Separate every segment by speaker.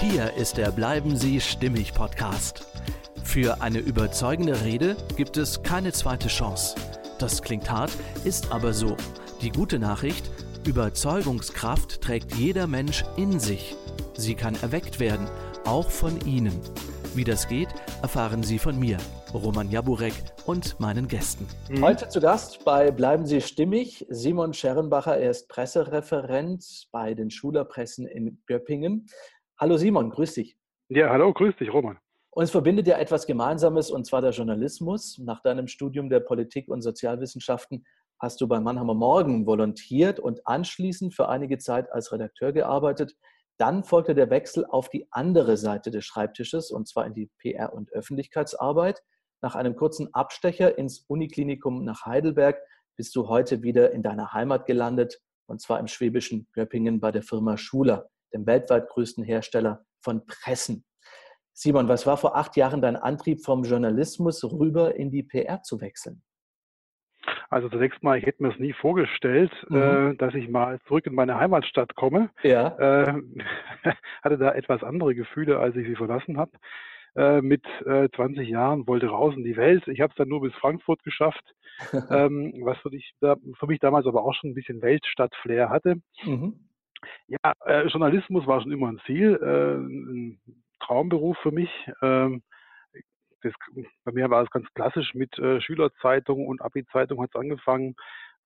Speaker 1: Hier ist der Bleiben Sie stimmig Podcast. Für eine überzeugende Rede gibt es keine zweite Chance. Das klingt hart, ist aber so. Die gute Nachricht, Überzeugungskraft trägt jeder Mensch in sich. Sie kann erweckt werden, auch von Ihnen. Wie das geht, erfahren Sie von mir, Roman Jaburek und meinen Gästen.
Speaker 2: Mhm. Heute zu Gast bei Bleiben Sie stimmig, Simon Scherenbacher. Er ist Pressereferent bei den Schulerpressen in Göppingen. Hallo Simon, grüß dich.
Speaker 3: Ja, hallo, grüß dich, Roman.
Speaker 2: Uns verbindet ja etwas Gemeinsames und zwar der Journalismus. Nach deinem Studium der Politik und Sozialwissenschaften hast du beim Mannheimer Morgen volontiert und anschließend für einige Zeit als Redakteur gearbeitet. Dann folgte der Wechsel auf die andere Seite des Schreibtisches und zwar in die PR- und Öffentlichkeitsarbeit. Nach einem kurzen Abstecher ins Uniklinikum nach Heidelberg bist du heute wieder in deiner Heimat gelandet und zwar im schwäbischen Göppingen bei der Firma Schuler dem weltweit größten Hersteller von Pressen. Simon, was war vor acht Jahren dein Antrieb vom Journalismus rüber in die PR zu wechseln?
Speaker 3: Also zunächst mal, ich hätte mir es nie vorgestellt, mhm. äh, dass ich mal zurück in meine Heimatstadt komme.
Speaker 2: Ja.
Speaker 3: Äh, hatte da etwas andere Gefühle, als ich sie verlassen habe. Äh, mit 20 äh, Jahren wollte raus in die Welt. Ich habe es dann nur bis Frankfurt geschafft, ähm, was für, dich, für, mich damals aber auch schon ein bisschen Weltstadt-Flair hatte. Mhm. Ja, äh, Journalismus war schon immer ein Ziel, äh, ein Traumberuf für mich. Ähm, das, bei mir war es ganz klassisch mit äh, Schülerzeitung und Abi-Zeitung hat es angefangen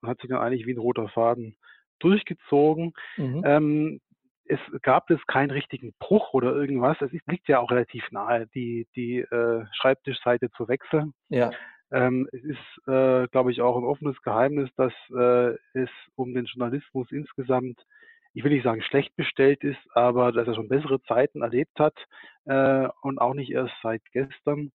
Speaker 3: und hat sich dann eigentlich wie ein roter Faden durchgezogen. Mhm. Ähm, es gab es keinen richtigen Bruch oder irgendwas. Es liegt ja auch relativ nahe, die, die äh, Schreibtischseite zu wechseln.
Speaker 2: Ja.
Speaker 3: Ähm, es ist, äh, glaube ich, auch ein offenes Geheimnis, dass äh, es um den Journalismus insgesamt ich will nicht sagen schlecht bestellt ist, aber dass er schon bessere Zeiten erlebt hat äh, und auch nicht erst seit gestern.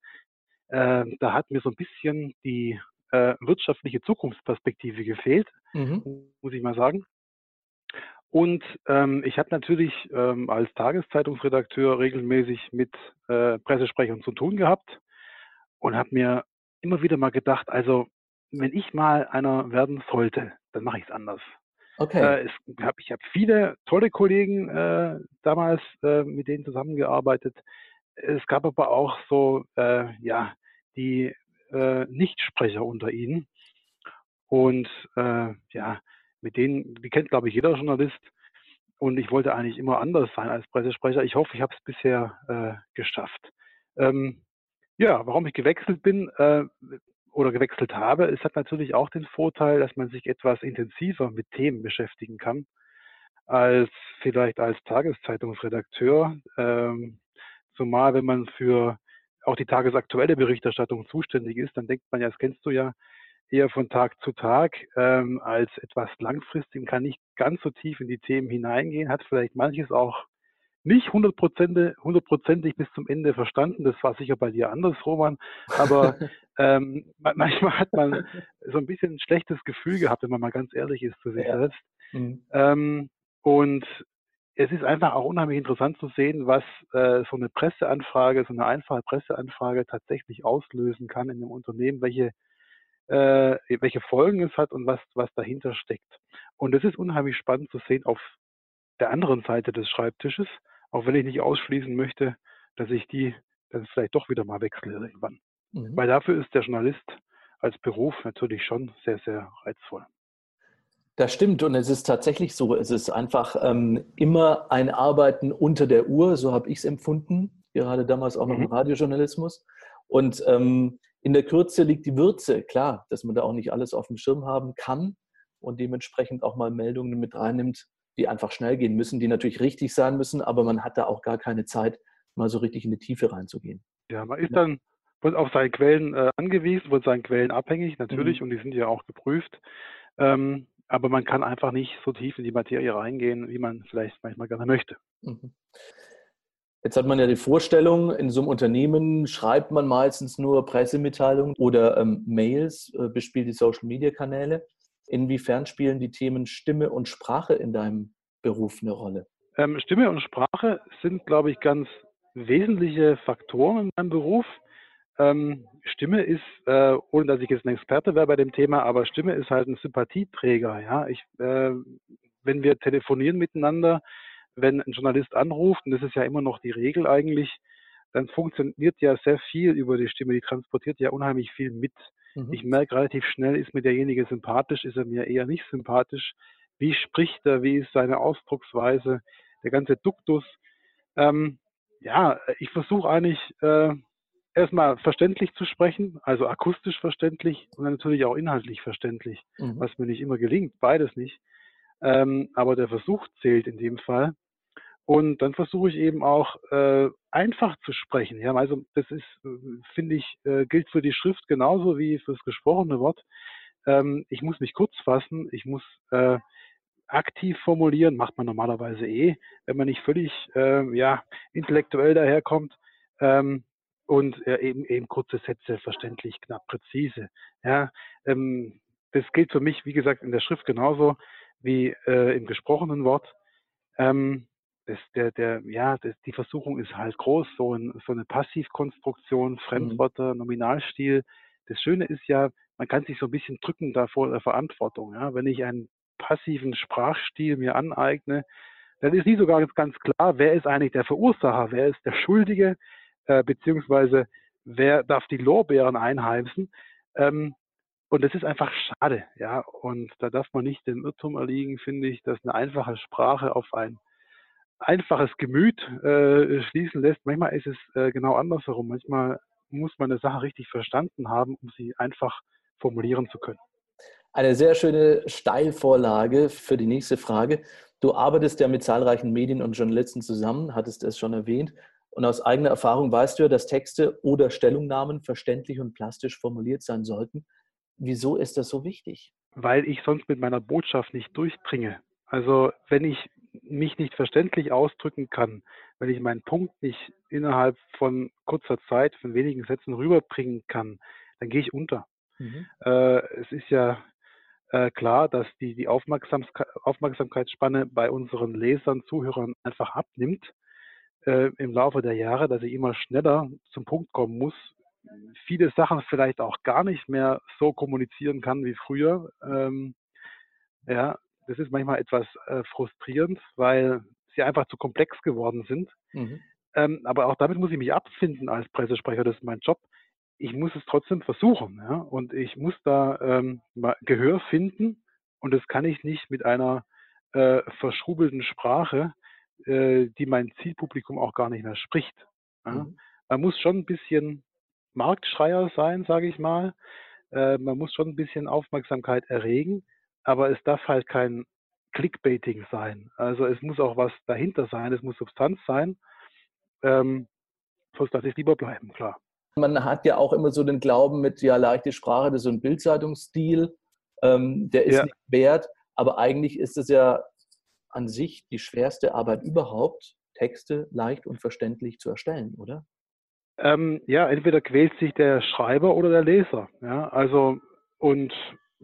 Speaker 3: Äh, da hat mir so ein bisschen die äh, wirtschaftliche Zukunftsperspektive gefehlt, mhm. muss ich mal sagen. Und ähm, ich habe natürlich ähm, als Tageszeitungsredakteur regelmäßig mit äh, Pressesprechern zu tun gehabt und habe mir immer wieder mal gedacht, also wenn ich mal einer werden sollte, dann mache ich es anders.
Speaker 2: Okay.
Speaker 3: Äh, es hab, ich habe viele tolle Kollegen äh, damals äh, mit denen zusammengearbeitet. Es gab aber auch so, äh, ja, die äh, Nichtsprecher unter ihnen. Und äh, ja, mit denen, die kennt, glaube ich, jeder Journalist. Und ich wollte eigentlich immer anders sein als Pressesprecher. Ich hoffe, ich habe es bisher geschafft. Ähm, ja, warum ich gewechselt bin, äh, oder gewechselt habe. Es hat natürlich auch den Vorteil, dass man sich etwas intensiver mit Themen beschäftigen kann, als vielleicht als Tageszeitungsredakteur. Ähm, zumal wenn man für auch die tagesaktuelle Berichterstattung zuständig ist, dann denkt man ja, das kennst du ja, eher von Tag zu Tag ähm, als etwas langfristig, kann nicht ganz so tief in die Themen hineingehen, hat vielleicht manches auch nicht hundertprozentig bis zum Ende verstanden. Das war sicher bei dir anders, Roman. Aber ähm, manchmal hat man so ein bisschen ein schlechtes Gefühl gehabt, wenn man mal ganz ehrlich ist zu sich ja. selbst. Mhm. Ähm, und es ist einfach auch unheimlich interessant zu sehen, was äh, so eine Presseanfrage, so eine einfache Presseanfrage tatsächlich auslösen kann in einem Unternehmen, welche, äh, welche Folgen es hat und was, was dahinter steckt. Und es ist unheimlich spannend zu sehen auf der anderen Seite des Schreibtisches, auch wenn ich nicht ausschließen möchte, dass ich die dann vielleicht doch wieder mal wechsle irgendwann. Mhm. Weil dafür ist der Journalist als Beruf natürlich schon sehr, sehr reizvoll.
Speaker 2: Das stimmt und es ist tatsächlich so. Es ist einfach ähm, immer ein Arbeiten unter der Uhr, so habe ich es empfunden, gerade damals auch noch im mhm. Radiojournalismus. Und ähm, in der Kürze liegt die Würze, klar, dass man da auch nicht alles auf dem Schirm haben kann und dementsprechend auch mal Meldungen mit reinnimmt, die einfach schnell gehen müssen, die natürlich richtig sein müssen, aber man hat da auch gar keine Zeit, mal so richtig in die Tiefe reinzugehen.
Speaker 3: Ja, man ist dann auf seine Quellen äh, angewiesen, von seinen Quellen abhängig, natürlich, mhm. und die sind ja auch geprüft. Ähm, aber man kann einfach nicht so tief in die Materie reingehen, wie man vielleicht manchmal gerne möchte. Mhm.
Speaker 2: Jetzt hat man ja die Vorstellung, in so einem Unternehmen schreibt man meistens nur Pressemitteilungen oder ähm, Mails, äh, bespielt die Social-Media-Kanäle. Inwiefern spielen die Themen Stimme und Sprache in deinem Beruf eine Rolle?
Speaker 3: Ähm, Stimme und Sprache sind, glaube ich, ganz wesentliche Faktoren in meinem Beruf. Ähm, Stimme ist, äh, ohne dass ich jetzt ein Experte wäre bei dem Thema, aber Stimme ist halt ein Sympathieträger. Ja, ich, äh, wenn wir telefonieren miteinander, wenn ein Journalist anruft, und das ist ja immer noch die Regel eigentlich, dann funktioniert ja sehr viel über die Stimme, die transportiert ja unheimlich viel mit. Mhm. Ich merke relativ schnell, ist mir derjenige sympathisch, ist er mir eher nicht sympathisch, wie spricht er, wie ist seine Ausdrucksweise, der ganze Duktus. Ähm, ja, ich versuche eigentlich äh, erstmal verständlich zu sprechen, also akustisch verständlich und dann natürlich auch inhaltlich verständlich, mhm. was mir nicht immer gelingt, beides nicht. Ähm, aber der Versuch zählt in dem Fall. Und dann versuche ich eben auch äh, einfach zu sprechen. Ja, also das ist, finde ich, äh, gilt für die Schrift genauso wie fürs gesprochene Wort. Ähm, ich muss mich kurz fassen, ich muss äh, aktiv formulieren, macht man normalerweise eh, wenn man nicht völlig äh, ja, intellektuell daherkommt. Ähm, und äh, eben, eben kurze Sätze, verständlich, knapp, präzise. Ja, ähm, das gilt für mich, wie gesagt, in der Schrift genauso wie äh, im gesprochenen Wort. Ähm, das, der, der, ja, das, die Versuchung ist halt groß, so, ein, so eine Passivkonstruktion, mhm. Fremdwörter, mhm. Nominalstil. Das Schöne ist ja, man kann sich so ein bisschen drücken da vor der Verantwortung. Ja? Wenn ich einen passiven Sprachstil mir aneigne, dann ist nie so ganz, ganz klar, wer ist eigentlich der Verursacher, wer ist der Schuldige, äh, beziehungsweise wer darf die Lorbeeren einheimsen. Ähm, und das ist einfach schade, ja. Und da darf man nicht den Irrtum erliegen, finde ich, dass eine einfache Sprache auf ein einfaches Gemüt äh, schließen lässt. Manchmal ist es äh, genau andersherum. Manchmal muss man eine Sache richtig verstanden haben, um sie einfach formulieren zu können.
Speaker 2: Eine sehr schöne Steilvorlage für die nächste Frage. Du arbeitest ja mit zahlreichen Medien und Journalisten zusammen, hattest es schon erwähnt. Und aus eigener Erfahrung weißt du ja, dass Texte oder Stellungnahmen verständlich und plastisch formuliert sein sollten. Wieso ist das so wichtig?
Speaker 3: Weil ich sonst mit meiner Botschaft nicht durchdringe. Also wenn ich mich nicht verständlich ausdrücken kann, wenn ich meinen Punkt nicht innerhalb von kurzer Zeit, von wenigen Sätzen rüberbringen kann, dann gehe ich unter. Mhm. Äh, es ist ja äh, klar, dass die, die Aufmerksamkeit, Aufmerksamkeitsspanne bei unseren Lesern, Zuhörern einfach abnimmt äh, im Laufe der Jahre, dass ich immer schneller zum Punkt kommen muss, viele Sachen vielleicht auch gar nicht mehr so kommunizieren kann wie früher. Ähm, ja, das ist manchmal etwas äh, frustrierend, weil sie einfach zu komplex geworden sind. Mhm. Ähm, aber auch damit muss ich mich abfinden als Pressesprecher, das ist mein Job. Ich muss es trotzdem versuchen. Ja? Und ich muss da ähm, Gehör finden. Und das kann ich nicht mit einer äh, verschrubelten Sprache, äh, die mein Zielpublikum auch gar nicht mehr spricht. Ja? Mhm. Man muss schon ein bisschen Marktschreier sein, sage ich mal. Äh, man muss schon ein bisschen Aufmerksamkeit erregen aber es darf halt kein Clickbaiting sein. Also es muss auch was dahinter sein, es muss Substanz sein. Ähm, sonst lasse ich lieber bleiben, klar.
Speaker 2: Man hat ja auch immer so den Glauben mit, ja, leichte Sprache, das ist so ein Bildzeitungsstil, ähm, der ist ja. nicht wert, aber eigentlich ist es ja an sich die schwerste Arbeit überhaupt, Texte leicht und verständlich zu erstellen, oder?
Speaker 3: Ähm, ja, entweder quält sich der Schreiber oder der Leser. Ja, also und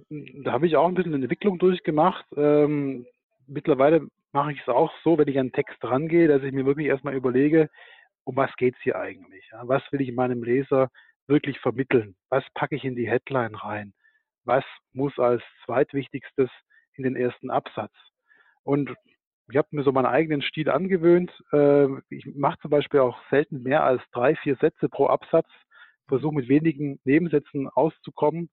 Speaker 3: da habe ich auch ein bisschen eine Entwicklung durchgemacht. Ähm, mittlerweile mache ich es auch so, wenn ich an Text rangehe, dass ich mir wirklich erstmal überlege, um was geht es hier eigentlich? Ja? Was will ich meinem Leser wirklich vermitteln? Was packe ich in die Headline rein? Was muss als zweitwichtigstes in den ersten Absatz? Und ich habe mir so meinen eigenen Stil angewöhnt. Äh, ich mache zum Beispiel auch selten mehr als drei, vier Sätze pro Absatz, versuche mit wenigen Nebensätzen auszukommen.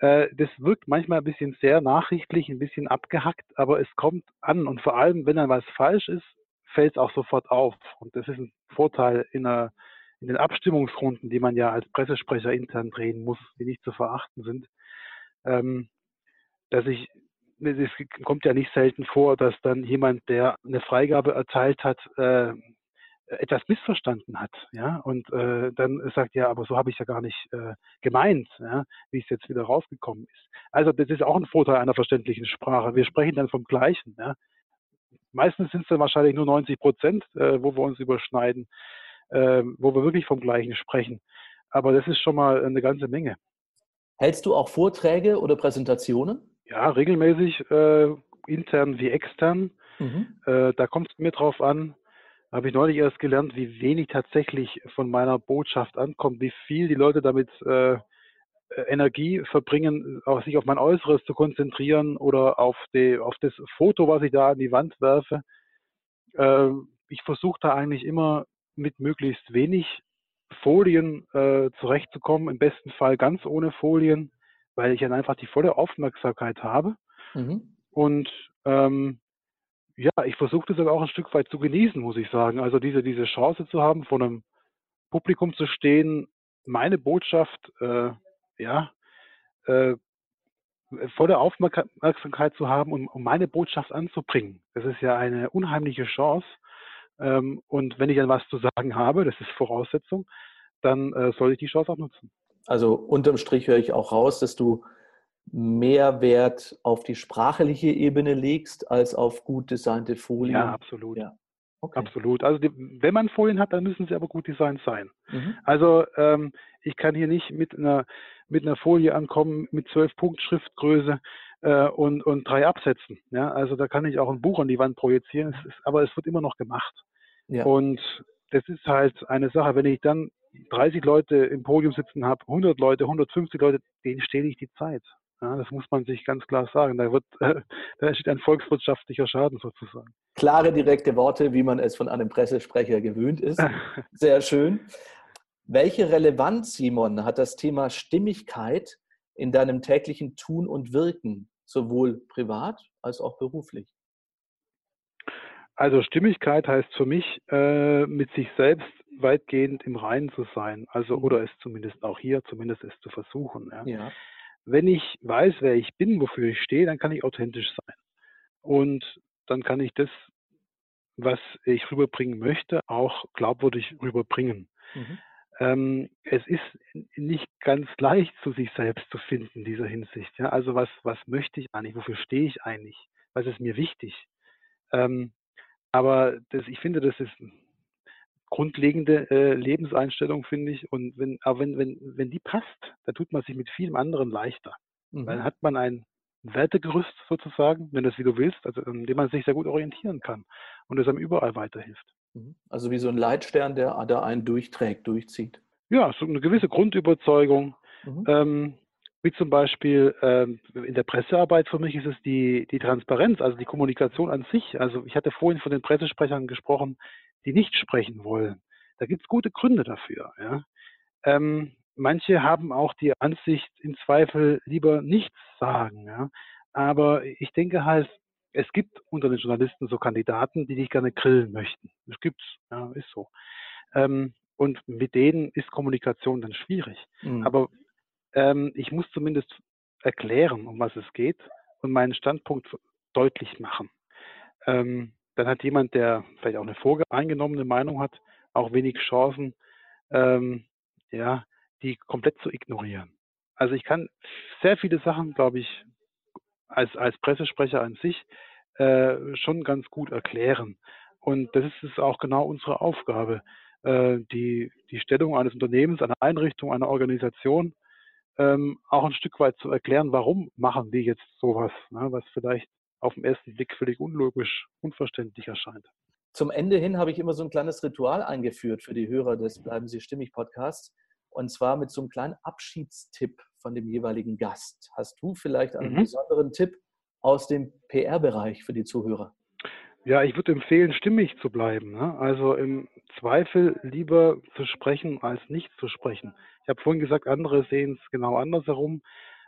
Speaker 3: Äh, das wirkt manchmal ein bisschen sehr nachrichtlich, ein bisschen abgehackt, aber es kommt an. Und vor allem, wenn dann was falsch ist, fällt es auch sofort auf. Und das ist ein Vorteil in, einer, in den Abstimmungsrunden, die man ja als Pressesprecher intern drehen muss, die nicht zu verachten sind. Ähm, dass ich, es kommt ja nicht selten vor, dass dann jemand, der eine Freigabe erteilt hat, äh, etwas missverstanden hat, ja, und äh, dann sagt, ja, aber so habe ich ja gar nicht äh, gemeint, ja, wie es jetzt wieder rausgekommen ist. Also das ist auch ein Vorteil einer verständlichen Sprache. Wir sprechen dann vom Gleichen, ja. Meistens sind es dann wahrscheinlich nur 90 Prozent, äh, wo wir uns überschneiden, äh, wo wir wirklich vom Gleichen sprechen. Aber das ist schon mal eine ganze Menge.
Speaker 2: Hältst du auch Vorträge oder Präsentationen?
Speaker 3: Ja, regelmäßig, äh, intern wie extern. Mhm. Äh, da kommt es mir drauf an, habe ich neulich erst gelernt, wie wenig tatsächlich von meiner Botschaft ankommt, wie viel die Leute damit äh, Energie verbringen, auch sich auf mein Äußeres zu konzentrieren oder auf, die, auf das Foto, was ich da an die Wand werfe. äh, ich versuche da eigentlich immer mit möglichst wenig Folien äh, zurechtzukommen, im besten Fall ganz ohne Folien, weil ich dann einfach die volle Aufmerksamkeit habe. Mhm. Und ähm, ja, ich versuche das aber auch ein Stück weit zu genießen, muss ich sagen. Also diese, diese Chance zu haben, vor einem Publikum zu stehen, meine Botschaft, äh, ja, äh, volle Aufmerksamkeit zu haben und um meine Botschaft anzubringen. Das ist ja eine unheimliche Chance. Ähm, und wenn ich dann was zu sagen habe, das ist Voraussetzung, dann äh, soll ich die Chance auch nutzen.
Speaker 2: Also unterm Strich höre ich auch raus, dass du mehr Wert auf die sprachliche Ebene legst als auf gut designte Folien.
Speaker 3: Ja, absolut. Ja. Okay. Absolut. Also die, wenn man Folien hat, dann müssen sie aber gut designt sein. Mhm. Also ähm, ich kann hier nicht mit einer mit einer Folie ankommen mit zwölf Punkt Schriftgröße äh, und und drei Absätzen. Ja, also da kann ich auch ein Buch an die Wand projizieren. Es ist, aber es wird immer noch gemacht. Ja. Und das ist halt eine Sache. Wenn ich dann 30 Leute im Podium sitzen habe, 100 Leute, 150 Leute, denen stehle ich die Zeit. Ja, das muss man sich ganz klar sagen. Da, wird, äh, da entsteht ein volkswirtschaftlicher Schaden sozusagen.
Speaker 2: Klare, direkte Worte, wie man es von einem Pressesprecher gewöhnt ist. Sehr schön. Welche Relevanz, Simon, hat das Thema Stimmigkeit in deinem täglichen Tun und Wirken, sowohl privat als auch beruflich?
Speaker 3: Also Stimmigkeit heißt für mich, äh, mit sich selbst weitgehend im Reinen zu sein. Also, oder es zumindest auch hier, zumindest es zu versuchen. Ja. ja wenn ich weiß, wer ich bin, wofür ich stehe, dann kann ich authentisch sein. Und dann kann ich das, was ich rüberbringen möchte, auch glaubwürdig rüberbringen. Mhm. Ähm, es ist nicht ganz leicht, zu sich selbst zu finden in dieser Hinsicht. Ja? Also was, was möchte ich eigentlich? Wofür stehe ich eigentlich? Was ist mir wichtig? Ähm, aber das, ich finde, das ist grundlegende äh, Lebenseinstellung, finde ich. Und wenn, aber wenn, wenn, wenn die passt, dann tut man sich mit vielem anderen leichter. Mhm. Dann hat man ein Wertegerüst sozusagen, wenn du es wie du willst, also in dem man sich sehr gut orientieren kann und es einem überall weiterhilft.
Speaker 2: Mhm. Also wie so ein Leitstern, der da einen durchträgt, durchzieht.
Speaker 3: Ja, so eine gewisse Grundüberzeugung. Mhm. Ähm, wie zum Beispiel ähm, in der Pressearbeit für mich ist es die, die Transparenz, also die Kommunikation an sich. Also ich hatte vorhin von den Pressesprechern gesprochen, die nicht sprechen wollen. Da gibt es gute Gründe dafür. Ja. Ähm, manche haben auch die Ansicht, im Zweifel lieber nichts sagen. Ja. Aber ich denke halt, es gibt unter den Journalisten so Kandidaten, die dich gerne grillen möchten. Das gibt's, ja, ist so. Ähm, und mit denen ist Kommunikation dann schwierig. Mhm. Aber ähm, ich muss zumindest erklären, um was es geht und meinen Standpunkt deutlich machen. Ähm, dann hat jemand, der vielleicht auch eine voreingenommene Meinung hat, auch wenig Chancen, ähm, ja, die komplett zu ignorieren. Also ich kann sehr viele Sachen, glaube ich, als, als Pressesprecher an sich äh, schon ganz gut erklären. Und das ist auch genau unsere Aufgabe, äh, die, die Stellung eines Unternehmens, einer Einrichtung, einer Organisation ähm, auch ein Stück weit zu erklären, warum machen die jetzt sowas, ne, was vielleicht auf den ersten Blick völlig unlogisch, unverständlich erscheint.
Speaker 2: Zum Ende hin habe ich immer so ein kleines Ritual eingeführt für die Hörer des Bleiben Sie stimmig Podcasts. Und zwar mit so einem kleinen Abschiedstipp von dem jeweiligen Gast. Hast du vielleicht einen mhm. besonderen Tipp aus dem PR-Bereich für die Zuhörer?
Speaker 3: Ja, ich würde empfehlen, stimmig zu bleiben. Ne? Also im Zweifel lieber zu sprechen als nicht zu sprechen. Ich habe vorhin gesagt, andere sehen es genau andersherum.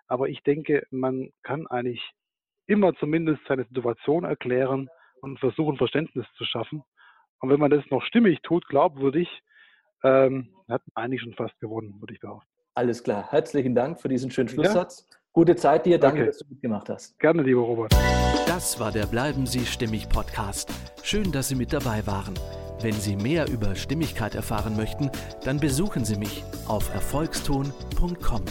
Speaker 3: Aber ich denke, man kann eigentlich immer zumindest seine Situation erklären und versuchen, Verständnis zu schaffen. Und wenn man das noch stimmig tut, glaubwürdig, ähm, hat man eigentlich schon fast gewonnen, würde ich behaupten.
Speaker 2: Alles klar. Herzlichen Dank für diesen schönen Schlusssatz. Ja? Gute Zeit dir. Danke, okay. dass du mitgemacht hast.
Speaker 3: Gerne, lieber Robert.
Speaker 1: Das war der Bleiben Sie stimmig Podcast. Schön, dass Sie mit dabei waren. Wenn Sie mehr über Stimmigkeit erfahren möchten, dann besuchen Sie mich auf erfolgston.com.